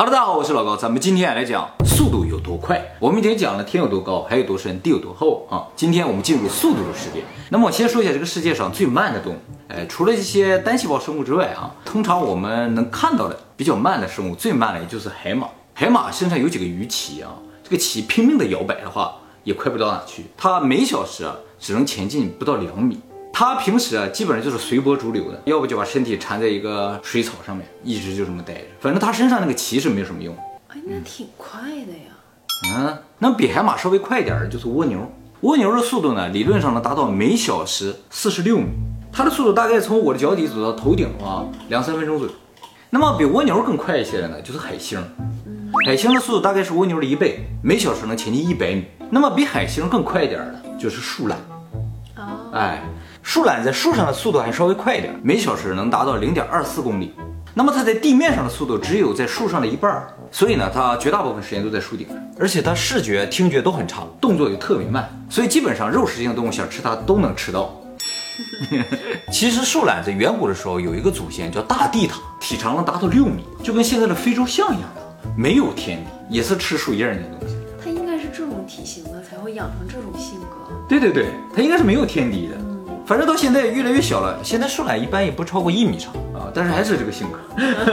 Hello，大家好，我是老高，咱们今天来讲速度有多快。我们已经讲了天有多高，海有多深，地有多厚啊。今天我们进入速度的世界。那么我先说一下这个世界上最慢的动物。哎，除了这些单细胞生物之外啊，通常我们能看到的比较慢的生物，最慢的也就是海马。海马身上有几个鱼鳍啊，这个鳍拼命的摇摆的话，也快不到哪去。它每小时啊只能前进不到两米。它平时啊基本上就是随波逐流的，要不就把身体缠在一个水草上面，一直就这么待着。反正它身上那个鳍是没有什么用。哎，那挺快的呀。嗯，那比海马稍微快一点的就是蜗牛。蜗牛的速度呢，理论上能达到每小时四十六米。它的速度大概从我的脚底走到头顶啊，两三分钟左右。那么比蜗牛更快一些的呢，就是海星。海星的速度大概是蜗牛的一倍，每小时能前进一百米。那么比海星更快一点的，就是树懒。哦，哎，树懒在树上的速度还稍微快一点，每小时能达到零点二四公里。那么它在地面上的速度只有在树上的一半儿，所以呢，它绝大部分时间都在树顶，而且它视觉、听觉都很差，动作也特别慢，所以基本上肉食性动物想吃它都能吃到。其实树懒在远古的时候有一个祖先叫大地獭，体长能达到六米，就跟现在的非洲象一样的，没有天敌，也是吃树叶儿那东西。它应该是这种体型的才会养成这种性格。对对对，它应该是没有天敌的。反正到现在越来越小了，现在树懒一般也不超过一米长啊，但是还是这个性格。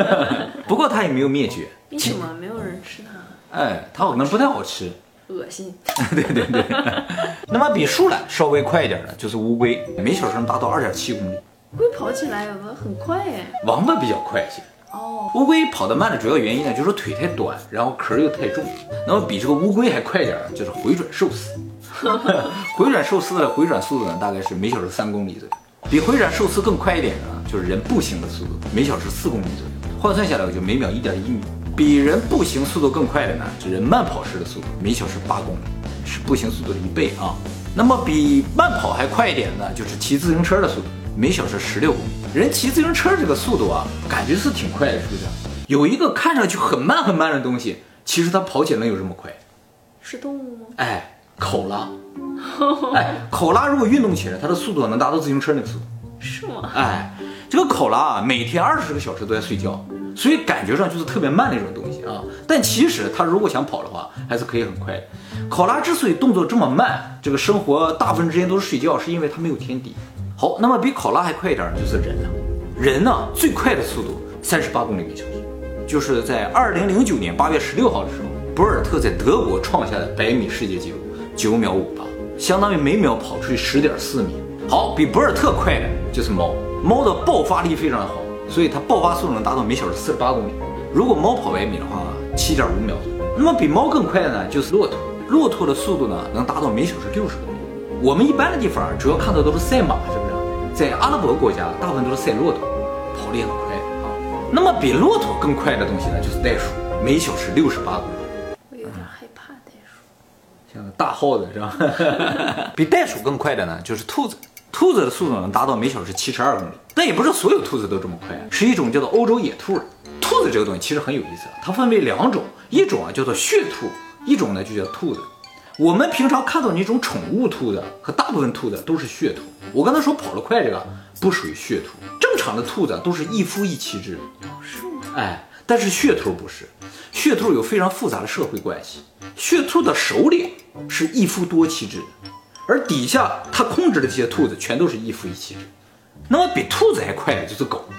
不过它也没有灭绝，为什么没有人吃它？哎，它可能不太好吃。恶心。对对对。那么比树懒稍微快一点的就是乌龟，每小时能达到二点七公里。龟跑起来很快哎。王八比较快一些。哦，乌龟跑得慢的主要原因呢，就是腿太短，然后壳又太重。那么比这个乌龟还快点儿，就是回转寿司。回转寿司的回转速度呢，大概是每小时三公里左右。比回转寿司更快一点的呢，就是人步行的速度，每小时四公里左右。换算下来就每秒一点一米。比人步行速度更快的呢，是人慢跑时的速度，每小时八公里，是步行速度的一倍啊。那么比慢跑还快一点的呢，就是骑自行车的速度，每小时十六公里。人骑自行车这个速度啊，感觉是挺快的，是不是？有一个看上去很慢很慢的东西，其实它跑起来能有这么快？是动物吗？哎，考拉。哎，考拉如果运动起来，它的速度能达到自行车那个速度。是吗？哎，这个考拉啊，每天二十个小时都在睡觉，所以感觉上就是特别慢的一种东西啊。但其实它如果想跑的话，还是可以很快的。考拉之所以动作这么慢，这个生活大部分时间都是睡觉，是因为它没有天敌。好，那么比考拉还快一点就是人了。人呢，最快的速度三十八公里每小时，就是在二零零九年八月十六号的时候，博尔特在德国创下的百米世界纪录，九秒五八，相当于每秒跑出去十点四米。好，比博尔特快的就是猫，猫的爆发力非常好，所以它爆发速度能达到每小时四十八公里。如果猫跑百米的话，七点五秒。那么比猫更快的呢，就是骆驼，骆驼的速度呢能达到每小时六十公里。我们一般的地方主要看到都是赛马，是不是？在阿拉伯国家，大部分都是赛骆驼，跑得也很快啊。那么比骆驼更快的东西呢，就是袋鼠，每小时六十八公里。大耗子是吧？比袋鼠更快的呢，就是兔子。兔子的速度能达到每小时七十二公里，但也不是所有兔子都这么快，是一种叫做欧洲野兔的兔子。这个东西其实很有意思，它分为两种，一种啊叫做血兔，一种呢就叫兔子。我们平常看到那种宠物兔子和大部分兔子都是血兔。我刚才说跑得快这个不属于血兔，正常的兔子都是一夫一妻制。是吗？哎，但是血兔不是，血兔有非常复杂的社会关系。血兔的首领是一夫多妻制的，而底下它控制的这些兔子全都是一夫一妻制。那么比兔子还快的就是狗，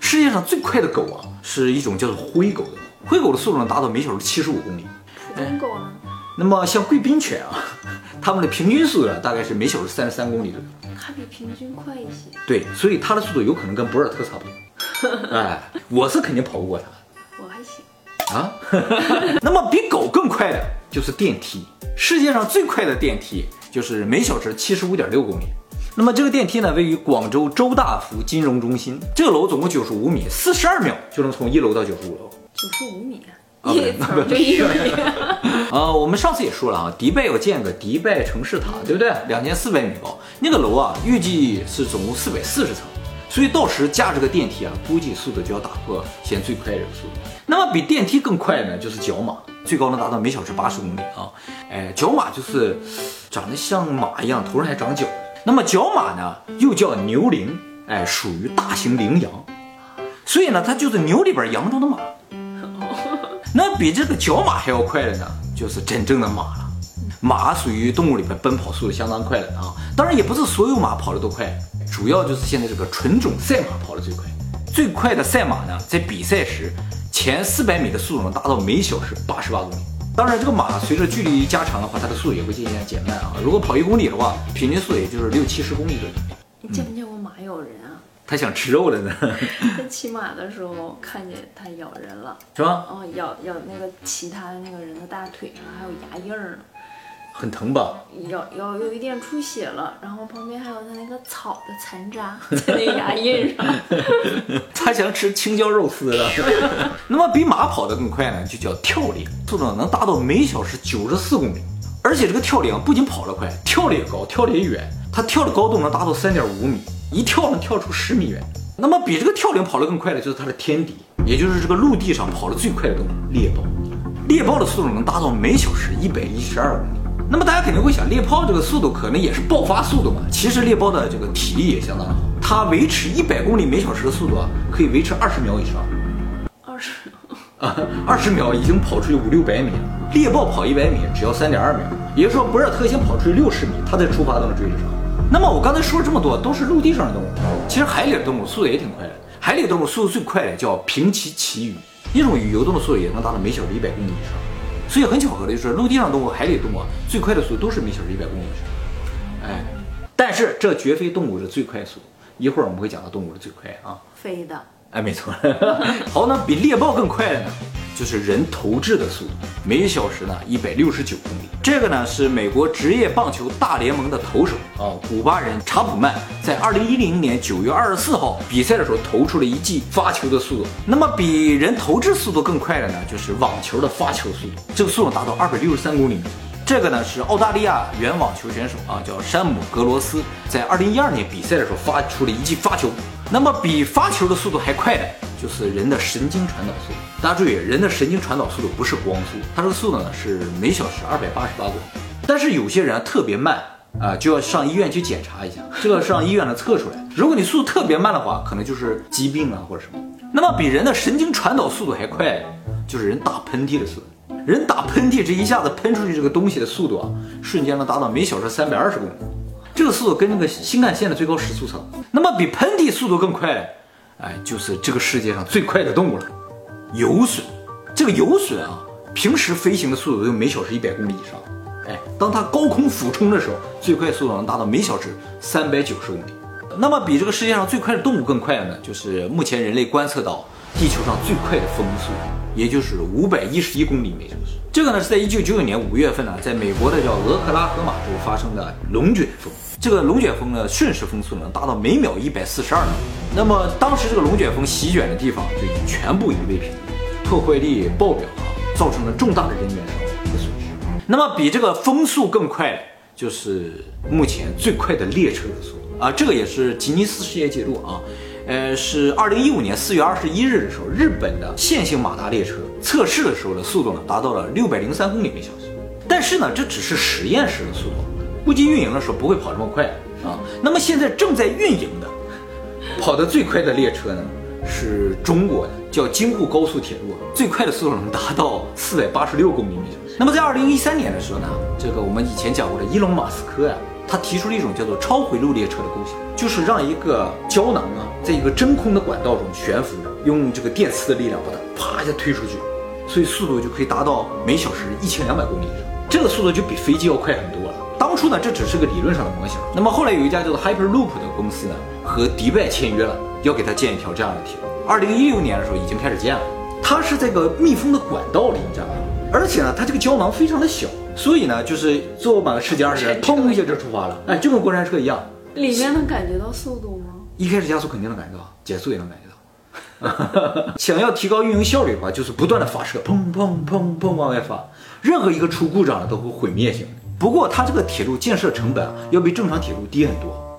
世界上最快的狗啊，是一种叫做灰狗的，灰狗的速度能达到每小时七十五公里。普通狗呢？那么像贵宾犬啊，它们的平均速度呢大概是每小时三十三公里左右。它比平均快一些。对，所以它的速度有可能跟博尔特差不多。哎，我是肯定跑不过它。啊，那么比狗更快的就是电梯。世界上最快的电梯就是每小时七十五点六公里。那么这个电梯呢，位于广州周大福金融中心。这个楼总共九十五米，四十二秒就能从一楼到九十五楼。九十五米，啊一层就一米。呃，我们上次也说了啊，迪拜要建个迪拜城市塔，对不对？两千四百米高，那个楼啊，预计是总共四百四十层，所以到时架这个电梯啊，估计速度就要打破现在最快这个速度。那么比电梯更快的呢，就是角马，最高能达到每小时八十公里啊。哎，角马就是长得像马一样，头上还长角。那么角马呢，又叫牛羚，哎，属于大型羚羊，所以呢，它就是牛里边羊中的马。那比这个角马还要快的呢，就是真正的马了。马属于动物里面奔跑速度相当快的啊，当然也不是所有马跑得都快，主要就是现在这个纯种赛马跑得最快。最快的赛马呢，在比赛时前四百米的速度能达到每小时八十八公里。当然，这个马随着距离加长的话，它的速度也会渐渐减慢啊。如果跑一公里的话，平均速度也就是六七十公里左右。你见没见过马咬人啊？它想吃肉了呢，在骑马的时候看见它咬人了，是吧？哦，咬咬那个骑它的那个人的大腿上还有牙印儿呢，很疼吧？有有有一点出血了，然后旁边还有它那个草的残渣 在那牙印上。他想吃青椒肉丝了。那么比马跑得更快呢，就叫跳羚，速度能达到每小时九十四公里。而且这个跳猎啊，不仅跑得快，跳得也高，跳得也远。它跳的高度能达到三点五米，一跳能跳出十米远。那么比这个跳羚跑得更快的就是它的天敌，也就是这个陆地上跑得最快的动物猎豹。猎豹的速度能达到每小时一百一十二公里。那么大家肯定会想，猎豹这个速度可能也是爆发速度嘛？其实猎豹的这个体力也相当好，它维持一百公里每小时的速度啊，可以维持二十秒以上。二十，啊，二十秒已经跑出去五六百米了。猎豹跑一百米只要三点二秒，也就是说博尔特先跑出去六十米，它再出发都能追得上。那么我刚才说了这么多，都是陆地上的动物，其实海里的动物速度也挺快的。海里动物速度最快的叫平鳍鳍鱼，一种鱼游动的速度也能达到每小时一百公里以上。所以很巧合的就是，陆地上动物、海里动物啊最快的速度都是每小时一百公里。哎，但是这绝非动物的最快速度。一会儿我们会讲到动物的最快啊。飞的，哎，没错。好，那比猎豹更快的呢，就是人投掷的速度，每小时呢一百六十九公里。这个呢是美国职业棒球大联盟的投手啊，古巴人查普曼在二零一零年九月二十四号比赛的时候投出了一记发球的速度。那么比人投掷速度更快的呢，就是网球的发球速度，这个速度达到二百六十三公里。这个呢是澳大利亚原网球选手啊，叫山姆格罗斯，在二零一二年比赛的时候发出了一记发球。那么比发球的速度还快的，就是人的神经传导速度。大家注意，人的神经传导速度不是光速，它这个速度呢是每小时二百八十八公里。但是有些人啊特别慢啊，就要上医院去检查一下，这个上医院能测出来。如果你速度特别慢的话，可能就是疾病啊或者什么。那么比人的神经传导速度还快，就是人打喷嚏的速度。人打喷嚏这一下子喷出去这个东西的速度啊，瞬间能达到每小时三百二十公里。这个速度跟那个新干线的最高时速差不多。那么比喷嚏速度更快，哎，就是这个世界上最快的动物了——游隼。这个游隼啊，平时飞行的速度有每小时一百公里以上。哎，当它高空俯冲的时候，最快速度能达到每小时三百九十公里。那么比这个世界上最快的动物更快的呢，就是目前人类观测到地球上最快的风速，也就是五百一十一公里每小时。这个呢是在一九九九年五月份呢，在美国的叫俄克拉荷马州发生的龙卷风。这个龙卷风呢，瞬时风速能达到每秒一百四十二米。那么当时这个龙卷风席卷的地方就已经全部夷为平，破坏力爆表啊，造成了重大的人员伤亡和损失。那么比这个风速更快的，就是目前最快的列车的速度啊，这个也是吉尼斯世界纪录啊。呃，是二零一五年四月二十一日的时候，日本的线性马达列车测试的时候的速度呢，达到了六百零三公里每小时。但是呢，这只是实验室的速度，估计运营的时候不会跑这么快啊。那么现在正在运营的，跑得最快的列车呢，是中国的，叫京沪高速铁路，最快的速度能达到四百八十六公里每小时。那么在二零一三年的时候呢，这个我们以前讲过的伊隆马斯克呀、他提出了一种叫做超回路列车的构想，就是让一个胶囊啊，在一个真空的管道中悬浮着，用这个电磁的力量把它啪一下推出去，所以速度就可以达到每小时一千两百公里以上。这个速度就比飞机要快很多了。当初呢，这只是个理论上的模型。那么后来有一家叫做 Hyperloop 的公司呢，和迪拜签约了，要给他建一条这样的铁路。二零一六年的时候已经开始建了，它是这个密封的管道里，你知道吧？而且呢，它这个胶囊非常的小，所以呢，就是坐满了十几二十人，砰一下就出发了，哎，就跟过山车一样。里面能感觉到速度吗？一开始加速肯定能感觉到，减速也能感觉到。想要提高运营效率的话，就是不断的发射，砰砰砰砰往外发，任何一个出故障了都会毁灭性的。不过它这个铁路建设成本啊，要比正常铁路低很多，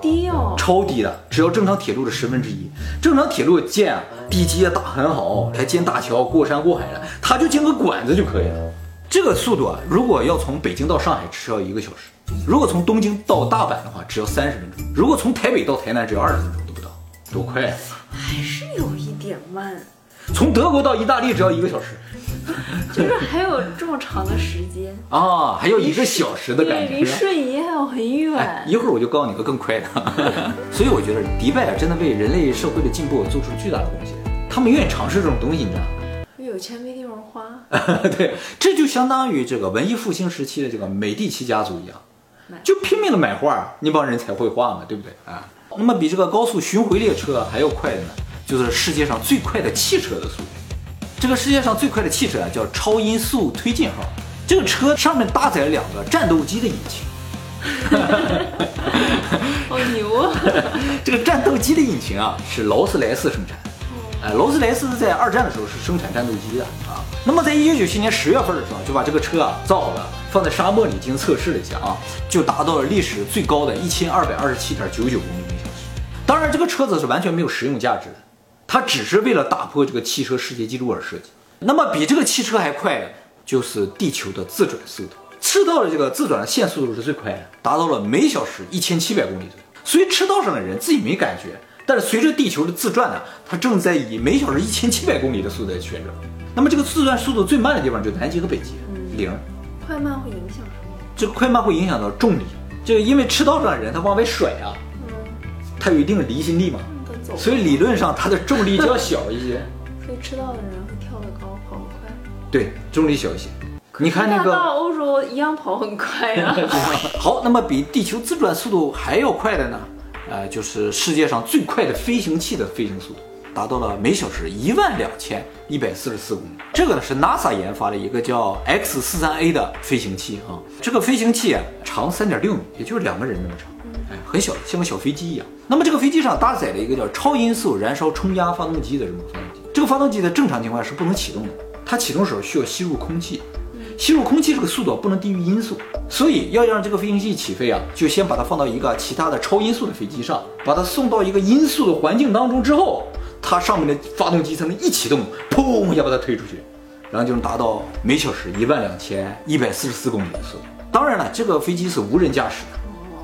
低哦。超低的，只要正常铁路的十分之一。正常铁路建啊，地基也打很好，还建大桥、过山过海的，它就建个管子就可以了。这个速度啊，如果要从北京到上海，只需要一个小时；如果从东京到大阪的话，只要三十分钟；如果从台北到台南，只要二十分钟都不到，多快啊！还是有一点慢。从德国到意大利只要一个小时，就是还有这么长的时间，啊，还有一个小时的感觉，离觉。瞬移还有很哎远，。一会儿我就告诉你个更快的。所以我觉得迪拜啊，真的为人类社会的进步做出巨大的贡献。他们愿意尝试这种东西，你知道吗？有钱没地方花，对，这就相当于这个文艺复兴时期的这个美第奇家族一样，就拼命的买画，那帮人才会画嘛，对不对啊？那么比这个高速巡回列车还要快的呢，就是世界上最快的汽车的速度。这个世界上最快的汽车啊，叫超音速推进号。这个车上面搭载了两个战斗机的引擎，好牛啊！这个战斗机的引擎啊是劳斯莱斯生产。哎，劳斯莱斯在二战的时候是生产战斗机的啊。那么在一九九七年十月份的时候，就把这个车啊造好了，放在沙漠里进行测试了一下啊，就达到了历史最高的一千二百二十七点九九公里每小时。当然，这个车子是完全没有实用价值的，它只是为了打破这个汽车世界纪录而设计。那么比这个汽车还快的，就是地球的自转速度。赤道的这个自转的线速度是最快的，达到了每小时一千七百公里左右。所以赤道上的人自己没感觉，但是随着地球的自转呢，它正在以每小时一千七百公里的速度在旋转。那么这个自转速度最慢的地方就是南极和北极，零。快慢会影响什么？这个快慢会影响到重力，这个因为赤道上的人他往外甩啊，他有一定的离心力嘛，他走，所以理论上它的重力就要小一些。所以吃到的人会跳得高，跑得快。对，重力小一些。你看那那个到欧洲一样跑很快啊呀、好，那么比地球自转速度还要快的呢，呃，就是世界上最快的飞行器的飞行速度，达到了每小时一万两千一百四十四公里。这个呢是 NASA 研发的一个叫 X 四三 A 的飞行器啊。这个飞行器啊长三点六米，也就是两个人那么长，哎，很小，像个小飞机一样。那么这个飞机上搭载了一个叫超音速燃烧冲压发动机的这种发动机。这个发动机在正常情况下是不能启动的，它启动时候需要吸入空气。吸入空气这个速度不能低于音速，所以要让这个飞行器起飞啊，就先把它放到一个其他的超音速的飞机上，把它送到一个音速的环境当中之后，它上面的发动机才能一启动，砰一下把它推出去，然后就能达到每小时一万两千一百四十四公里的速度。当然了，这个飞机是无人驾驶的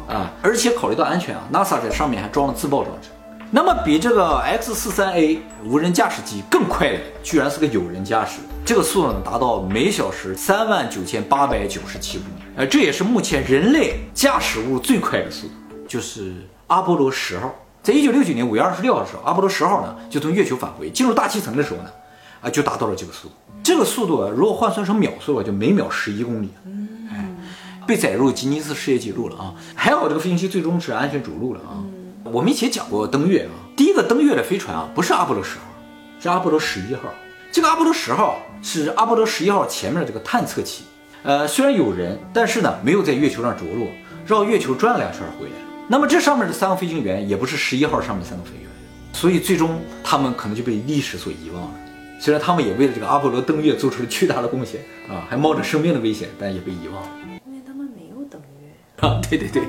啊，而且考虑到安全啊，NASA 在上面还装了自爆装置。那么比这个 X 四三 A 无人驾驶机更快的，居然是个有人驾驶，这个速度呢达到每小时三万九千八百九十七公里，呃，这也是目前人类驾驶物最快的速度，就是阿波罗十号，在一九六九年五月二十六号的时候，阿波罗十号呢就从月球返回，进入大气层的时候呢，啊就达到了这个速度，这个速度啊，如果换算成秒速啊，就每秒十一公里，被载入吉尼斯世界纪录了啊！还好这个飞行器最终是安全着陆了啊。我们以前讲过登月啊，第一个登月的飞船啊，不是阿波罗十号，是阿波罗十一号。这个阿波罗十号是阿波罗十一号前面的这个探测器，呃，虽然有人，但是呢没有在月球上着陆，绕月球转了两圈回来。那么这上面的三个飞行员也不是十一号上面三个飞行员，所以最终他们可能就被历史所遗忘了。虽然他们也为了这个阿波罗登月做出了巨大的贡献啊，还冒着生命的危险，但也被遗忘了。啊，对对对，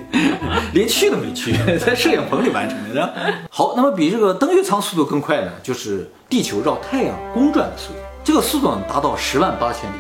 连去都没去，在摄影棚里完成的。好，那么比这个登月舱速度更快呢，就是地球绕太阳公转的速度，这个速度达到十万八千里。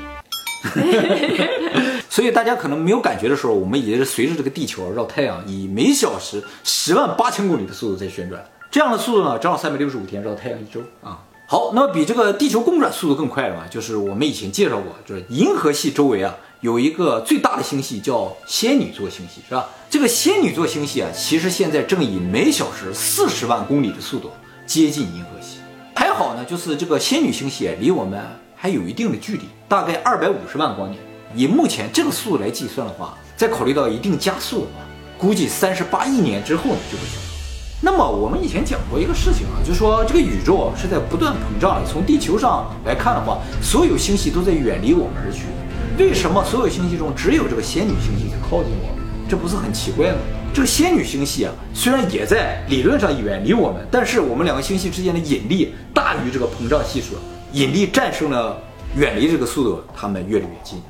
所以大家可能没有感觉的时候，我们也是随着这个地球绕太阳以每小时十万八千公里的速度在旋转。这样的速度呢，正好三百六十五天绕太阳一周啊。好，那么比这个地球公转速度更快的嘛，就是我们以前介绍过，就是银河系周围啊有一个最大的星系叫仙女座星系，是吧？这个仙女座星系啊，其实现在正以每小时四十万公里的速度接近银河系。还好呢，就是这个仙女星系离我们还有一定的距离，大概二百五十万光年。以目前这个速度来计算的话，再考虑到一定加速的话，估计三十八亿年之后呢就会消失。那么我们以前讲过一个事情啊，就是说这个宇宙是在不断膨胀的。从地球上来看的话，所有星系都在远离我们而去。为什么所有星系中只有这个仙女星系在靠近我们？这不是很奇怪吗？这个仙女星系啊，虽然也在理论上远离我们，但是我们两个星系之间的引力大于这个膨胀系数，引力战胜了远离这个速度，它们越来越近。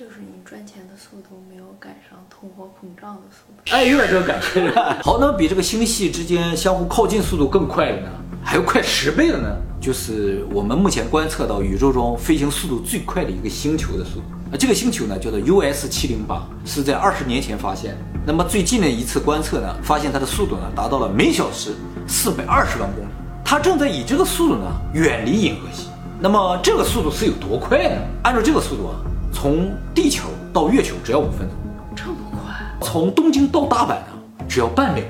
就是你赚钱的速度没有赶上通货膨胀的速度。哎，有点这个感觉？好，那么比这个星系之间相互靠近速度更快的呢，还有快十倍的呢，就是我们目前观测到宇宙中飞行速度最快的一个星球的速度。啊，这个星球呢叫做 US 七零八，是在二十年前发现的。那么最近的一次观测呢，发现它的速度呢达到了每小时四百二十万公里，它正在以这个速度呢远离银河系。那么这个速度是有多快呢？按照这个速度啊，从地球到月球只要五分钟，这么快？从东京到大阪呢只要半秒，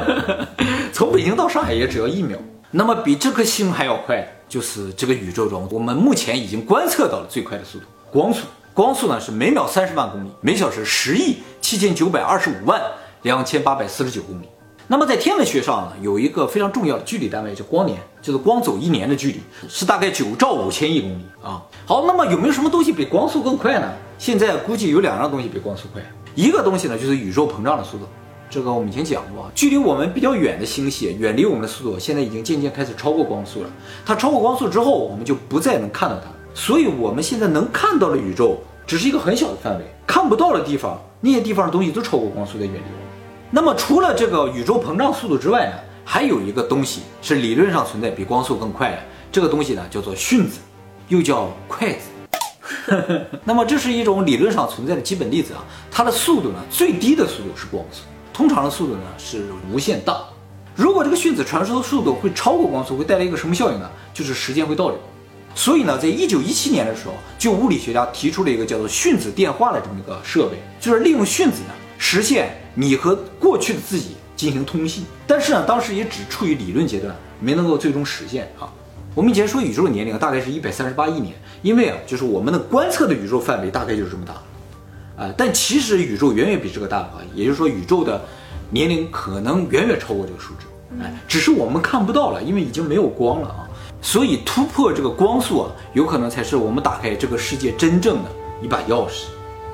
从北京到上海也只要一秒。那么比这颗星还要快，就是这个宇宙中我们目前已经观测到了最快的速度——光速。光速呢是每秒三十万公里，每小时十亿七千九百二十五万两千八百四十九公里。那么在天文学上呢，有一个非常重要的距离单位叫光年，就是光走一年的距离是大概九兆五千亿公里啊。好，那么有没有什么东西比光速更快呢？现在估计有两样东西比光速快，一个东西呢就是宇宙膨胀的速度。这个我们以前讲过，距离我们比较远的星系，远离我们的速度现在已经渐渐开始超过光速了。它超过光速之后，我们就不再能看到它。所以我们现在能看到的宇宙只是一个很小的范围，看不到的地方，那些地方的东西都超过光速在远离。那么除了这个宇宙膨胀速度之外呢，还有一个东西是理论上存在比光速更快的，这个东西呢叫做迅子，又叫筷子。那么这是一种理论上存在的基本粒子啊，它的速度呢最低的速度是光速。通常的速度呢是无限大，如果这个迅子传输的速度会超过光速，会带来一个什么效应呢？就是时间会倒流。所以呢，在一九一七年的时候，就物理学家提出了一个叫做迅子电话的这么一个设备，就是利用迅子呢实现你和过去的自己进行通信。但是呢，当时也只处于理论阶段，没能够最终实现啊。我们以前说宇宙的年龄大概是一百三十八亿年，因为啊，就是我们的观测的宇宙范围大概就是这么大。啊，但其实宇宙远远比这个大啊，也就是说宇宙的年龄可能远远超过这个数值，哎，只是我们看不到了，因为已经没有光了啊。所以突破这个光速啊，有可能才是我们打开这个世界真正的一把钥匙。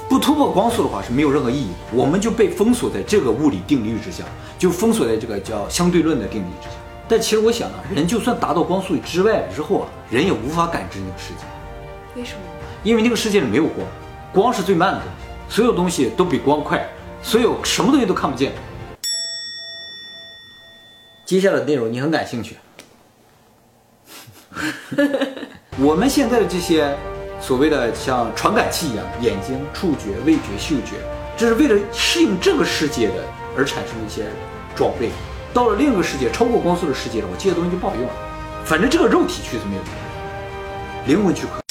不突破光速的话是没有任何意义，我们就被封锁在这个物理定律之下，就封锁在这个叫相对论的定律之下。但其实我想啊，人就算达到光速之外之后啊，人也无法感知那个世界。为什么？因为那个世界里没有光，光是最慢的。所有东西都比光快，所有什么东西都看不见。接下来的内容你很感兴趣。我们现在的这些所谓的像传感器一样，眼睛、触觉、味觉、嗅觉，这是为了适应这个世界的而产生的一些装备。到了另一个世界，超过光速的世界了，我这些东西就不好用了。反正这个肉体去是没有用，灵魂去可。